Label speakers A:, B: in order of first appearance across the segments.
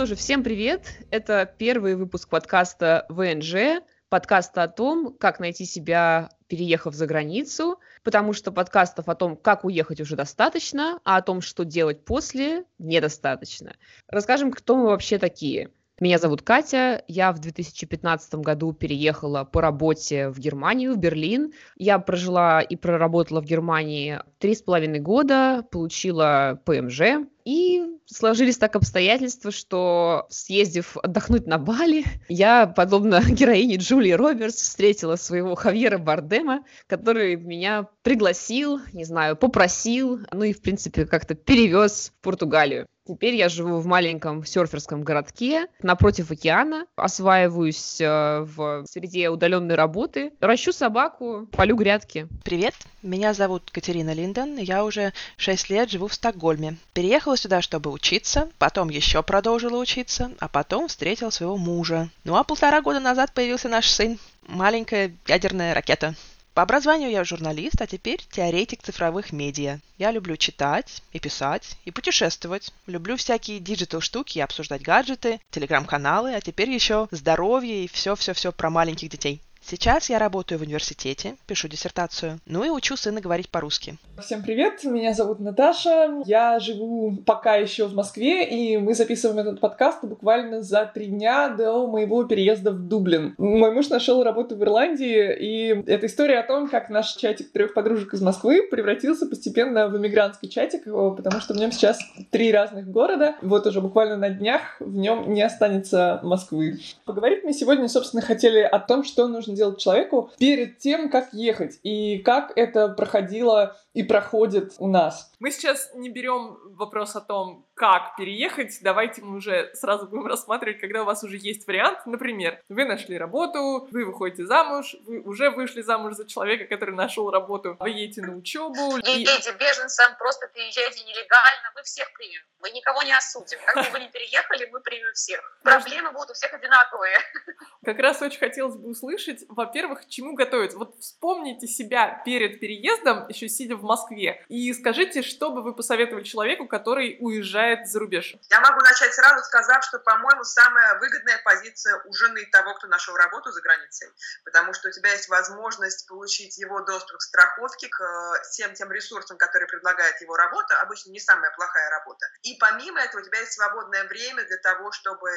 A: что же, всем привет! Это первый выпуск подкаста ВНЖ, подкаста о том, как найти себя, переехав за границу, потому что подкастов о том, как уехать уже достаточно, а о том, что делать после, недостаточно. Расскажем, кто мы вообще такие. Меня зовут Катя, я в 2015 году переехала по работе в Германию, в Берлин. Я прожила и проработала в Германии три с половиной года, получила ПМЖ, и сложились так обстоятельства, что съездив отдохнуть на Бали, я, подобно героине Джулии Робертс, встретила своего Хавьера Бардема, который меня пригласил, не знаю, попросил, ну и, в принципе, как-то перевез в Португалию. Теперь я живу в маленьком серферском городке напротив океана, осваиваюсь э, в среде удаленной работы, ращу собаку, полю грядки.
B: Привет, меня зовут Катерина Линден, я уже 6 лет живу в Стокгольме. Переехала сюда, чтобы учиться, потом еще продолжила учиться, а потом встретила своего мужа. Ну а полтора года назад появился наш сын, маленькая ядерная ракета. По образованию я журналист, а теперь теоретик цифровых медиа. Я люблю читать и писать, и путешествовать. Люблю всякие digital штуки, обсуждать гаджеты, телеграм-каналы, а теперь еще здоровье и все-все-все про маленьких детей. Сейчас я работаю в университете, пишу диссертацию, ну и учу сына говорить по-русски.
C: Всем привет, меня зовут Наташа, я живу пока еще в Москве, и мы записываем этот подкаст буквально за три дня до моего переезда в Дублин. Мой муж нашел работу в Ирландии, и это история о том, как наш чатик трех подружек из Москвы превратился постепенно в иммигрантский чатик, потому что в нем сейчас три разных города. Вот уже буквально на днях в нем не останется Москвы. Поговорить мы сегодня, собственно, хотели о том, что нужно делать человеку перед тем, как ехать, и как это проходило и проходит у нас.
D: Мы сейчас не берем вопрос о том, как переехать. Давайте мы уже сразу будем рассматривать, когда у вас уже есть вариант. Например, вы нашли работу, вы выходите замуж, вы уже вышли замуж за человека, который нашел работу, вы едете на учебу.
E: Едете и... беженцам, просто переезжайте нелегально, мы всех примем. Мы никого не осудим. Как бы вы ни переехали, мы примем всех. Проблемы будут у всех одинаковые.
D: Как раз очень хотелось бы услышать, во-первых, чему готовиться. Вот вспомните себя перед переездом, еще сидя в Москве, и скажите, что бы вы посоветовали человеку, который уезжает за рубеж?
E: Я могу начать сразу, сказав, что, по-моему, самая выгодная позиция у жены того, кто нашел работу за границей, потому что у тебя есть возможность получить его доступ к страховке, к э, всем тем ресурсам, которые предлагает его работа, обычно не самая плохая работа. И помимо этого у тебя есть свободное время для того, чтобы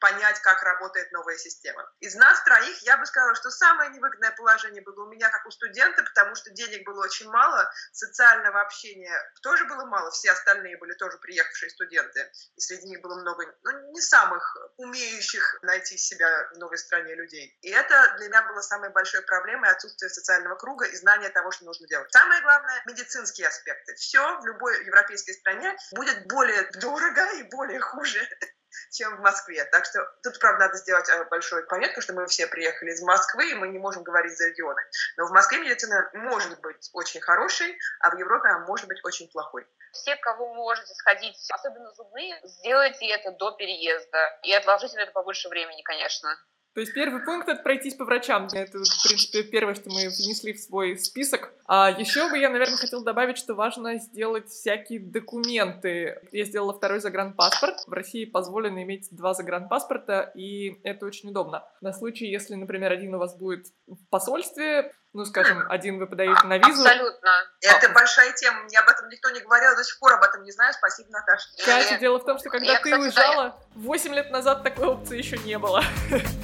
E: понять, как работает новая система. Из нас троих я бы сказала, что самое невыгодное положение было у меня как у студента, потому что денег было очень мало, социального общения тоже было мало, все остальные были тоже приехавшие студенты, и среди них было много ну, не самых умеющих найти себя в новой стране людей. И это для меня было самой большой проблемой отсутствие социального круга и знания того, что нужно делать. Самое главное — медицинские аспекты. Все в любой европейской стране будет более дорого и более хуже чем в Москве. Так что тут, правда, надо сделать э, большую пометку, что мы все приехали из Москвы, и мы не можем говорить за регионы. Но в Москве медицина может быть очень хорошей, а в Европе она может быть очень плохой.
F: Все, кого вы можете сходить, особенно зубные, сделайте это до переезда. И отложите на это побольше времени, конечно.
D: То есть первый пункт — это пройтись по врачам. Это, в принципе, первое, что мы внесли в свой список. А еще бы я, наверное, хотела добавить, что важно сделать всякие документы. Я сделала второй загранпаспорт. В России позволено иметь два загранпаспорта, и это очень удобно. На случай, если, например, один у вас будет в посольстве, ну, скажем, один вы подаете на визу.
E: Абсолютно. Это а. большая тема. Мне об этом никто не говорил, до сих пор об этом не знаю. Спасибо, Наташа.
D: Катя, дело в том, что когда я, ты кстати, уезжала, да, 8 лет назад такой опции еще не было.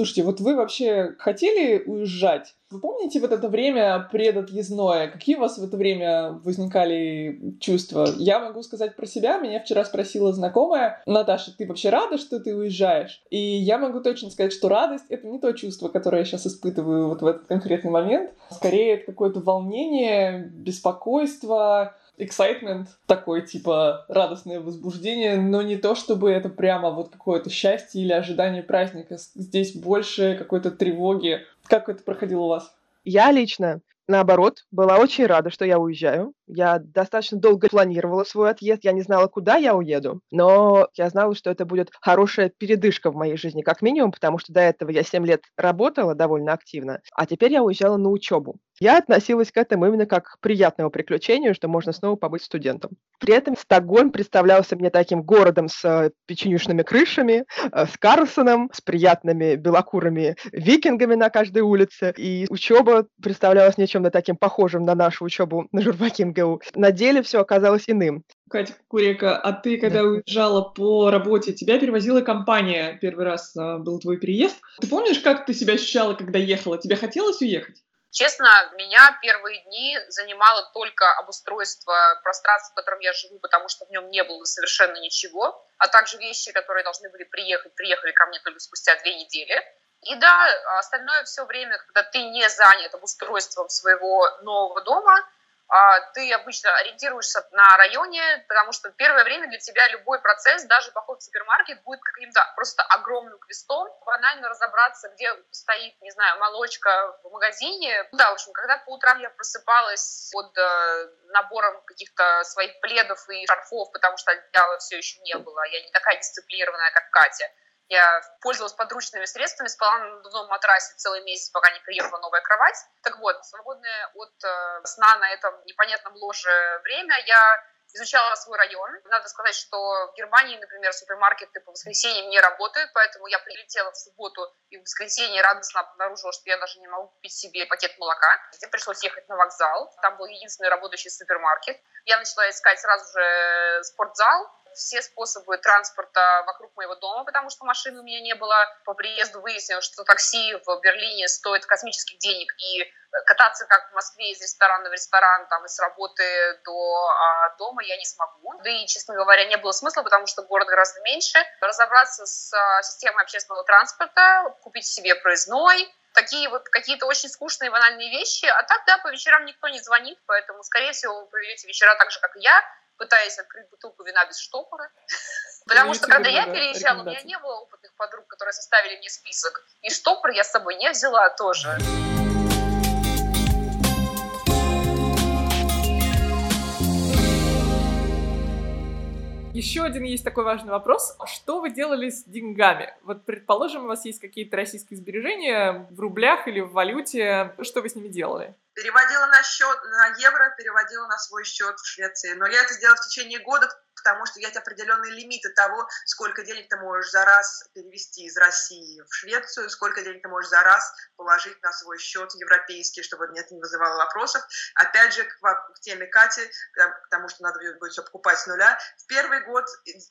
C: Слушайте, вот вы вообще хотели уезжать? Вы помните вот это время предотъездное? Какие у вас в это время возникали чувства? Я могу сказать про себя. Меня вчера спросила знакомая, Наташа, ты вообще рада, что ты уезжаешь? И я могу точно сказать, что радость — это не то чувство, которое я сейчас испытываю вот в этот конкретный момент. Скорее, это какое-то волнение, беспокойство, excitement, такой типа радостное возбуждение, но не то, чтобы это прямо вот какое-то счастье или ожидание праздника. Здесь больше какой-то тревоги. Как это проходило у вас?
G: Я лично наоборот, была очень рада, что я уезжаю. Я достаточно долго планировала свой отъезд, я не знала, куда я уеду, но я знала, что это будет хорошая передышка в моей жизни, как минимум, потому что до этого я 7 лет работала довольно активно, а теперь я уезжала на учебу. Я относилась к этому именно как к приятному приключению, что можно снова побыть студентом. При этом Стокгольм представлялся мне таким городом с э, печенюшными крышами, э, с Карлсоном, с приятными белокурыми викингами на каждой улице. И учеба представлялась мне чем-то таким похожим на нашу учебу на журфаке МГУ. На деле все оказалось иным.
C: Катя Курика, а ты, когда да. уезжала по работе, тебя перевозила компания, первый раз а, был твой переезд. Ты помнишь, как ты себя ощущала, когда ехала? Тебе хотелось уехать?
F: Честно, меня первые дни занимало только обустройство пространства, в котором я живу, потому что в нем не было совершенно ничего, а также вещи, которые должны были приехать, приехали ко мне только спустя две недели. И да, остальное все время, когда ты не занят обустройством своего нового дома, ты обычно ориентируешься на районе, потому что первое время для тебя любой процесс, даже поход в супермаркет, будет каким-то просто огромным квестом. Банально разобраться, где стоит, не знаю, молочка в магазине. Да, в общем, когда по утрам я просыпалась под э, набором каких-то своих пледов и шарфов, потому что одеяла все еще не было, я не такая дисциплинированная, как Катя, я пользовалась подручными средствами, спала на надувном матрасе целый месяц, пока не приехала новая кровать. Так вот, свободное от э, сна на этом непонятном ложе время я изучала свой район. Надо сказать, что в Германии, например, супермаркеты по воскресеньям не работают, поэтому я прилетела в субботу и в воскресенье радостно обнаружила, что я даже не могу купить себе пакет молока. Мне пришлось ехать на вокзал. Там был единственный работающий супермаркет. Я начала искать сразу же спортзал, все способы транспорта вокруг моего дома, потому что машины у меня не было. По приезду выяснилось, что такси в Берлине стоит космических денег, и э, кататься как в Москве из ресторана в ресторан, там, и с работы до а, дома я не смогу. Да и, честно говоря, не было смысла, потому что город гораздо меньше. Разобраться с а, системой общественного транспорта, купить себе проездной, такие вот какие-то очень скучные банальные вещи. А так, да, по вечерам никто не звонит, поэтому, скорее всего, вы проведете вечера так же, как и я, пытаясь открыть бутылку вина без штопора. Потому что когда я переезжала, у меня не было опытных подруг, которые составили мне список. И штопор я с собой не взяла тоже.
D: Еще один есть такой важный вопрос. Что вы делали с деньгами? Вот, предположим, у вас есть какие-то российские сбережения в рублях или в валюте. Что вы с ними делали?
E: Переводила на счет, на евро, переводила на свой счет в Швеции. Но я это сделала в течение года, потому что есть определенные лимиты того, сколько денег ты можешь за раз перевести из России в Швецию, сколько денег ты можешь за раз положить на свой счет европейский, чтобы это не вызывало вопросов. Опять же, к, теме Кати, потому что надо будет все покупать с нуля. В первый год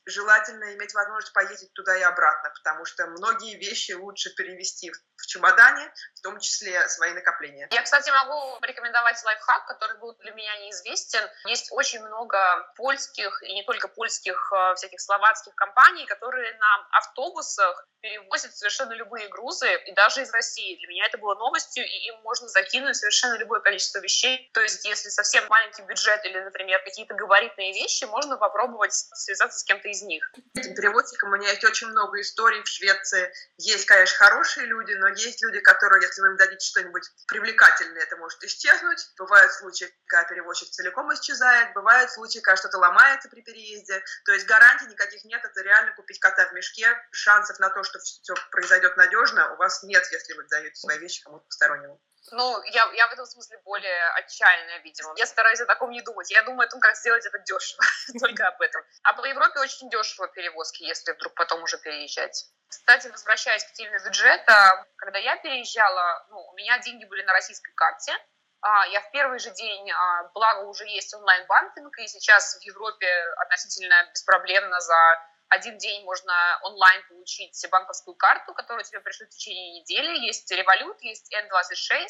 E: желательно иметь возможность поездить туда и обратно, потому что многие вещи лучше перевести в чемодане, в том числе свои накопления.
F: Я, кстати, могу порекомендовать лайфхак, который был для меня неизвестен. Есть очень много польских и не только польских, э, всяких словацких компаний, которые на автобусах перевозят совершенно любые грузы, и даже из России. Для меня это было новостью, и им можно закинуть совершенно любое количество вещей. То есть, если совсем маленький бюджет или, например, какие-то габаритные вещи, можно попробовать связаться с кем-то из них.
E: Этим переводчикам у меня есть очень много историй в Швеции. Есть, конечно, хорошие люди, но есть люди, которые, если вы им дадите что-нибудь привлекательное, это может исчезнуть. Бывают случаи, когда перевозчик целиком исчезает, бывают случаи, когда что-то ломается при переезде. То есть гарантий никаких нет, это реально купить кота в мешке. Шансов на то, что все произойдет надежно, у вас нет, если вы даете свои вещи кому-то постороннему.
F: Ну, я, я в этом смысле более отчаянная, видимо. Я стараюсь о таком не думать. Я думаю о том, как сделать это дешево. Только об этом. А по Европе очень дешево перевозки, если вдруг потом уже переезжать. Кстати, возвращаясь к теме бюджета, когда я переезжала, ну, у меня деньги были на российской карте, а, я в первый же день, а, благо уже есть онлайн-банкинг, и сейчас в Европе относительно беспроблемно за один день можно онлайн получить банковскую карту, которую тебе пришлют в течение недели. Есть револют, есть N26.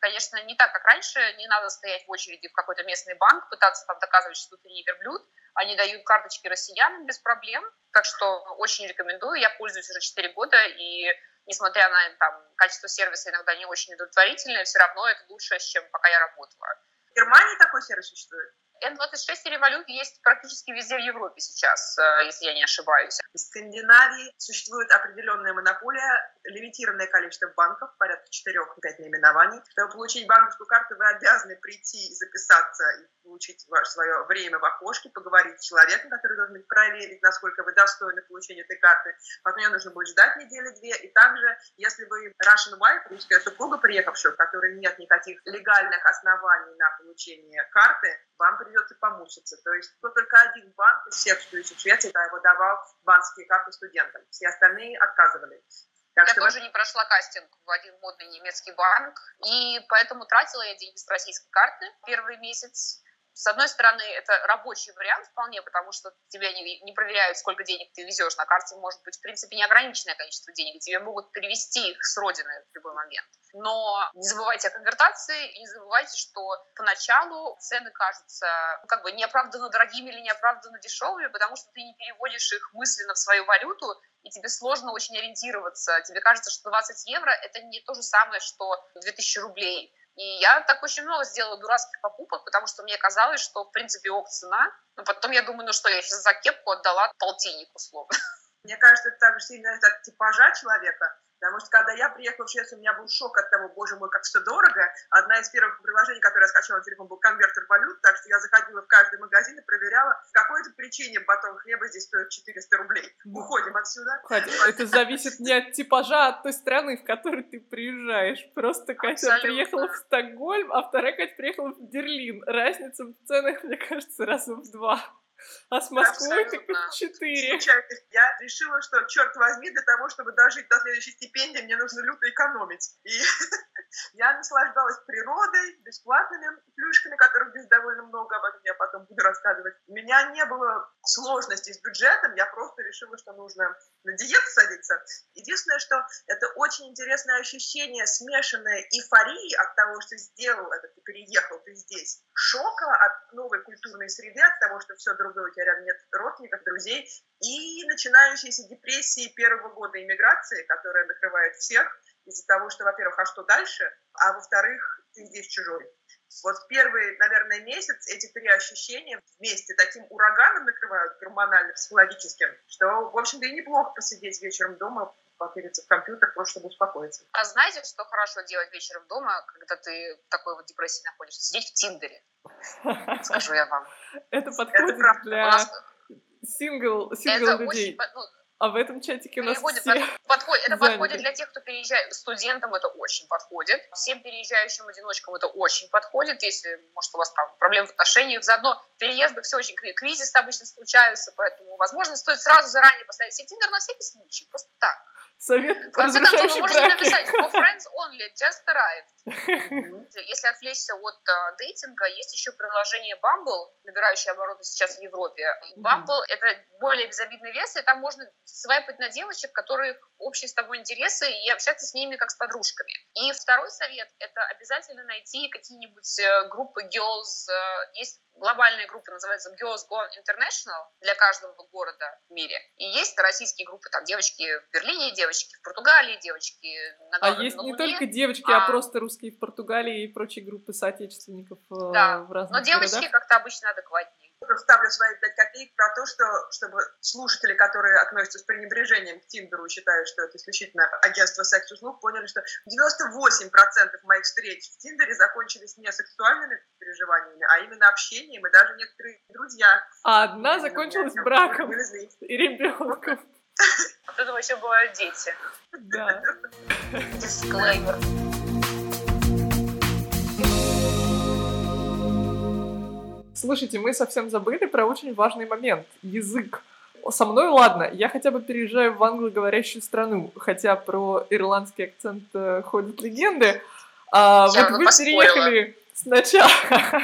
F: Конечно, не так, как раньше, не надо стоять в очереди в какой-то местный банк, пытаться там доказывать, что ты не верблюд. Они дают карточки россиянам без проблем, так что очень рекомендую. Я пользуюсь уже 4 года, и несмотря на там, качество сервиса иногда не очень удовлетворительное, все равно это лучше, чем пока я работала.
E: В Германии такой сервис существует?
F: Н-26 и Revolut есть практически везде в Европе сейчас, э, если я не ошибаюсь.
E: В Скандинавии существует определенная монополия, лимитированное количество банков, порядка 4-5 наименований. Чтобы получить банковскую карту, вы обязаны прийти и записаться, и получить ваше свое время в окошке, поговорить с человеком, который должен проверить, насколько вы достойны получения этой карты. Потом ее нужно будет ждать недели-две. И также, если вы Russian wife, русская супруга, приехавшая, у которой нет никаких легальных оснований на получение карты, вам придется помучиться. То есть только один банк из всех, что есть в Швеции, да, выдавал банковские карты студентам. Все остальные отказывали.
F: Так я что тоже не прошла кастинг в один модный немецкий банк, и поэтому тратила я деньги с российской карты первый месяц, с одной стороны, это рабочий вариант вполне, потому что тебя не, не проверяют, сколько денег ты везешь. На карте может быть, в принципе, неограниченное количество денег, тебе могут перевести их с родины в любой момент. Но не забывайте о конвертации, и не забывайте, что поначалу цены кажутся ну, как бы неоправданно дорогими или неоправданно дешевыми, потому что ты не переводишь их мысленно в свою валюту, и тебе сложно очень ориентироваться. Тебе кажется, что 20 евро — это не то же самое, что 2000 рублей. И я так очень много сделала дурацких покупок, потому что мне казалось, что, в принципе, ок цена. Но потом я думаю, ну что, я сейчас за кепку отдала полтинник условно.
E: Мне кажется, это также сильно от типажа человека. Потому что когда я приехала в Швецию, у меня был шок от того, боже мой, как все дорого. Одна из первых приложений, которое я скачала на телефон, был конвертер валют, так что я заходила в каждый магазин и проверяла, по какой-то причине батон хлеба здесь стоит 400 рублей. Уходим отсюда.
C: Катя, это зависит не от типажа, а от той страны, в которой ты приезжаешь. Просто Катя Абсолютно. приехала в Стокгольм, а вторая Катя приехала в Берлин. Разница в ценах, мне кажется, раза в два. А с Москвой четыре.
E: Я решила, что, черт возьми, для того, чтобы дожить до следующей стипендии, мне нужно люто экономить. И я наслаждалась природой, бесплатными плюшками, которых здесь довольно много, об этом я потом буду рассказывать. У меня не было сложностей с бюджетом, я просто решила, что нужно на диету садиться. Единственное, что это очень интересное ощущение смешанной эйфории от того, что сделал это, ты переехал, ты здесь, шока от новой культурной среды, от того, что все другое, у тебя рядом нет родственников, друзей, и начинающейся депрессии первого года иммиграции, которая накрывает всех из-за того, что, во-первых, а что дальше, а во-вторых, ты здесь чужой. Вот первый, наверное, месяц эти три ощущения вместе таким ураганом накрывают гормонально-психологическим, что, в общем-то, и неплохо посидеть вечером дома, попереться в компьютер, просто чтобы успокоиться.
F: А знаете, что хорошо делать вечером дома, когда ты в такой вот депрессии находишься? Сидеть в Тиндере. Скажу я вам.
C: Это подходит для сингл, сингл людей. Ну, а в этом чатике у нас
F: Переходит,
C: все
F: подходит, Это заняты. подходит для тех, кто переезжает. Студентам это очень подходит. Всем переезжающим одиночкам это очень подходит. Если, может, у вас там проблемы в отношениях. Заодно переезды все очень кризис обычно случаются, поэтому, возможно, стоит сразу заранее поставить себе Тиндер на всякий случай. Просто так.
C: Совет по разрушающей
F: можете написать for friends only, just arrived. Если отвлечься от uh, дейтинга, есть еще приложение Bumble, набирающее обороты сейчас в Европе. Bumble — это более безобидный вес, и там можно свайпать на девочек, которые общие с тобой интересы, и общаться с ними как с подружками. И второй совет — это обязательно найти какие-нибудь э, группы girls. Э, есть глобальная группа, называется Girls Gone International для каждого города в мире. И есть российские группы, там девочки в Берлине, девочки в Португалии, девочки
C: на А есть на не только девочки, а... а просто русские в Португалии и прочие группы соотечественников э,
F: да.
C: в разных
F: но девочки
C: городах.
F: как-то обычно адекватнее
E: ставлю свои пять копеек про то, что, чтобы слушатели, которые относятся с пренебрежением к Тиндеру и считают, что это исключительно агентство секс-услуг, поняли, что 98% моих встреч в Тиндере закончились не сексуальными переживаниями, а именно общением, и даже некоторые друзья.
C: А одна закончилась браком и ребенком.
F: От этого еще бывают дети.
C: Да.
F: Дисклеймер.
C: Слушайте, мы совсем забыли про очень важный момент — язык. Со мной ладно, я хотя бы переезжаю в англоговорящую страну, хотя про ирландский акцент э, ходят легенды. А, вот вы переехали сначала,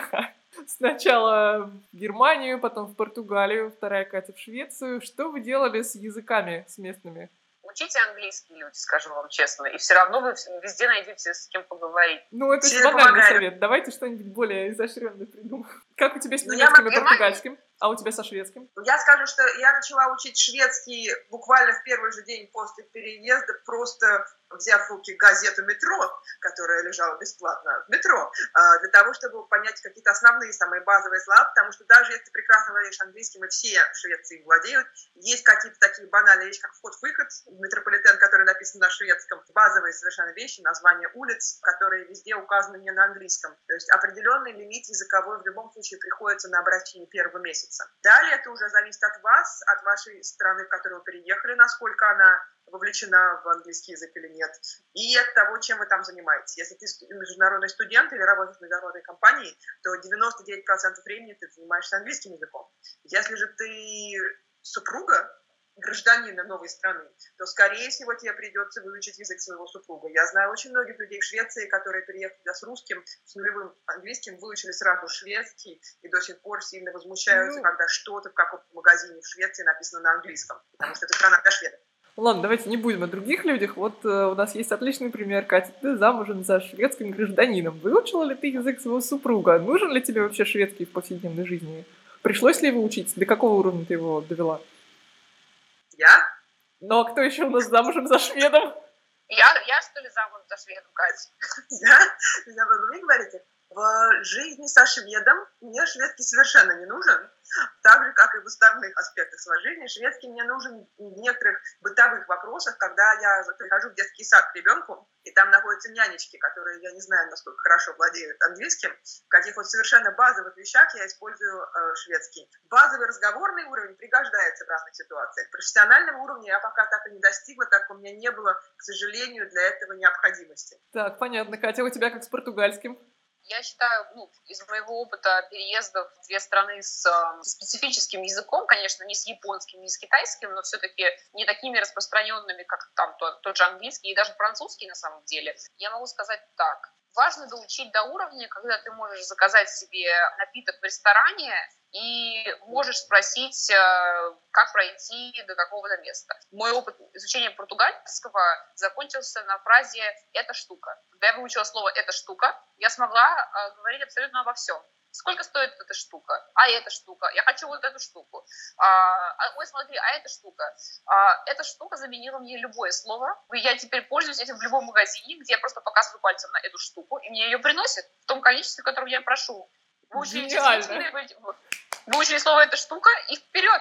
C: сначала в Германию, потом в Португалию, вторая Катя в Швецию. Что вы делали с языками, с местными?
F: Учите английский, люди, скажу вам честно, и все равно вы везде найдете с кем поговорить.
C: Ну, это же банальный совет. Давайте что-нибудь более изощренное придумаем. Как у тебя с ну, немецким и португальским? А у тебя со шведским?
E: Я скажу, что я начала учить шведский буквально в первый же день после переезда, просто взяв в руки газету «Метро», которая лежала бесплатно в метро, а, для того, чтобы понять какие-то основные, самые базовые слова, потому что даже если ты прекрасно владеешь английским, и все в Швеции владеют, есть какие-то такие банальные вещи, как вход-выход, метрополитен, который написан на шведском, базовые совершенно вещи, названия улиц, которые везде указаны не на английском. То есть определенный лимит языковой в любом случае приходится на обращение первого месяца. Далее это уже зависит от вас, от вашей страны, в которую вы переехали, насколько она вовлечена в английский язык или нет, и от того, чем вы там занимаетесь. Если ты международный студент или работаешь в международной компании, то 99% времени ты занимаешься английским языком. Если же ты супруга, гражданина новой страны, то, скорее всего, тебе придется выучить язык своего супруга. Я знаю очень многих людей в Швеции, которые приехали туда с русским, с нулевым английским, выучили сразу шведский и до сих пор сильно возмущаются, ну... когда что-то в каком-то магазине в Швеции написано на английском, потому что это страна для шведов.
D: Ладно, давайте не будем о других людях. Вот э, у нас есть отличный пример. Катя, ты замужем за шведским гражданином. Выучила ли ты язык своего супруга? Нужен ли тебе вообще шведский в повседневной жизни? Пришлось ли его учить? До какого уровня ты его довела?
E: Я?
D: Ну, а кто еще у нас замужем за шведом?
F: Я, я что ли, замужем за шведом, Катя?
E: Я? Вы говорите? В жизни со шведом мне шведский совершенно не нужен, так же, как и в остальных аспектах своей жизни. Шведский мне нужен в некоторых бытовых вопросах, когда я прихожу в детский сад к ребенку, и там находятся нянечки, которые, я не знаю, насколько хорошо владеют английским, в каких вот совершенно базовых вещах я использую э, шведский. Базовый разговорный уровень пригождается в разных ситуациях. Профессионального уровня я пока так и не достигла, так у меня не было, к сожалению, для этого необходимости.
D: Так, понятно. Катя, у тебя как с португальским?
F: Я считаю, ну, из моего опыта переезда в две страны с э, специфическим языком, конечно, не с японским, не с китайским, но все-таки не такими распространенными, как там тот, тот же английский и даже французский на самом деле, я могу сказать так. Важно доучить до уровня, когда ты можешь заказать себе напиток в ресторане и можешь спросить, э, как пройти до какого-то места. Мой опыт изучения португальского закончился на фразе «эта штука». Когда я выучила слово «эта штука», я смогла э, говорить абсолютно обо всем. Сколько стоит эта штука? А эта штука? Я хочу вот эту штуку. А, а ой, смотри, а эта штука? А, эта штука заменила мне любое слово. Я теперь пользуюсь этим в любом магазине, где я просто показываю пальцем на эту штуку, и мне ее приносят в том количестве, которое я прошу. Выучили, выучили слово «эта штука» и вперед!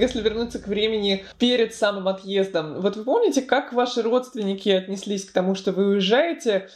C: Если вернуться к времени перед самым отъездом, вот вы помните, как ваши родственники отнеслись к тому, что вы уезжаете?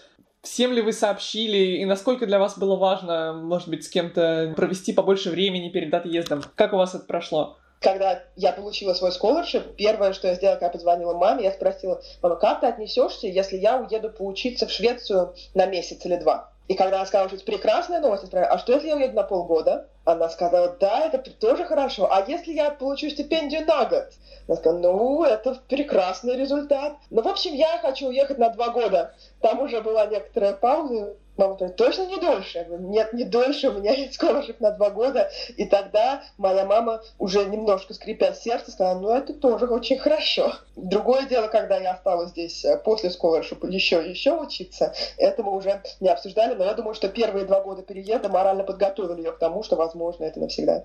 C: Всем ли вы сообщили, и насколько для вас было важно, может быть, с кем-то провести побольше времени перед отъездом? Как у вас это прошло?
G: Когда я получила свой scholarship, первое, что я сделала, когда позвонила маме, я спросила, мама, как ты отнесешься, если я уеду поучиться в Швецию на месяц или два? И когда она сказала, что это прекрасная новость, я спросила, а что если я уеду на полгода? Она сказала, да, это тоже хорошо. А если я получу стипендию на год? Она сказала, ну, это прекрасный результат. Ну, в общем, я хочу уехать на два года. Там уже была некоторая пауза. Мама говорит, точно не дольше? Я говорю, нет, не дольше, у меня есть скорошек на два года. И тогда моя мама, уже немножко скрипя сердце, сказала, ну это тоже очень хорошо. Другое дело, когда я осталась здесь э, после скорошипа еще еще учиться, это мы уже не обсуждали, но я думаю, что первые два года переезда морально подготовили ее к тому, что, возможно, это навсегда.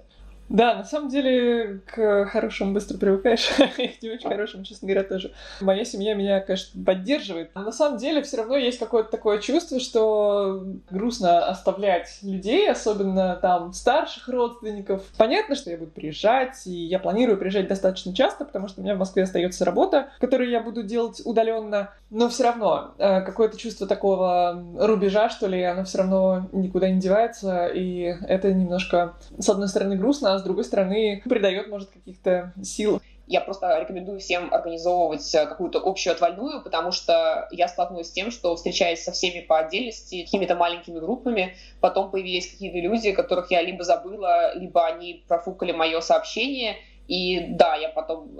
C: Да, на самом деле к хорошему быстро привыкаешь, и к не очень хорошему, честно говоря, тоже. Моя семья меня, конечно, поддерживает. Но на самом деле все равно есть какое-то такое чувство, что грустно оставлять людей, особенно там старших родственников. Понятно, что я буду приезжать, и я планирую приезжать достаточно часто, потому что у меня в Москве остается работа, которую я буду делать удаленно. Но все равно э, какое-то чувство такого рубежа, что ли, оно все равно никуда не девается, и это немножко, с одной стороны, грустно, а с другой стороны, придает, может, каких-то сил.
H: Я просто рекомендую всем организовывать э, какую-то общую отвальную, потому что я столкнулась с тем, что, встречаясь со всеми по отдельности, какими-то маленькими группами, потом появились какие-то люди, которых я либо забыла, либо они профукали мое сообщение, и да, я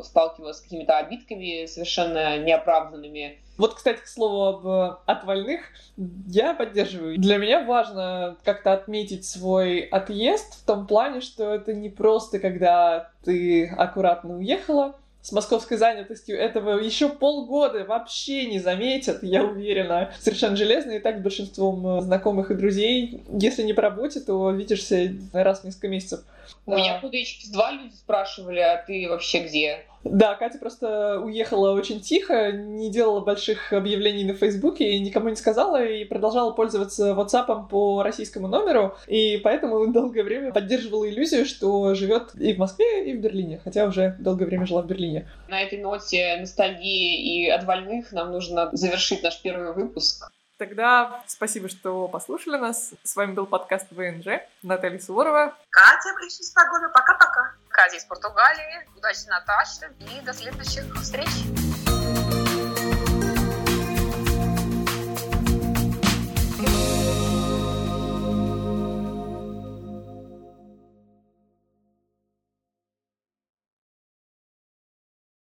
H: сталкивалась с какими-то обидками совершенно неоправданными.
C: Вот, кстати, к слову об отвальных, я поддерживаю. Для меня важно как-то отметить свой отъезд в том плане, что это не просто, когда ты аккуратно уехала, с московской занятостью этого еще полгода вообще не заметят, я уверена. Совершенно железно, и так с большинством э, знакомых и друзей. Если не по работе, то видишься раз в несколько месяцев.
A: У меня куда еще два люди спрашивали, а ты вообще где?
C: Да, Катя просто уехала очень тихо, не делала больших объявлений на Фейсбуке и никому не сказала, и продолжала пользоваться WhatsApp по российскому номеру, и поэтому долгое время поддерживала иллюзию, что живет и в Москве, и в Берлине, хотя уже долгое время жила в Берлине.
A: На этой ноте ностальгии и отвальных нам нужно завершить наш первый выпуск.
I: Тогда спасибо, что послушали нас. С вами был подкаст ВНЖ. Наталья Суворова.
E: Катя из Погона. Пока-пока.
F: Катя из Португалии. Удачи, Наташа. И до следующих встреч.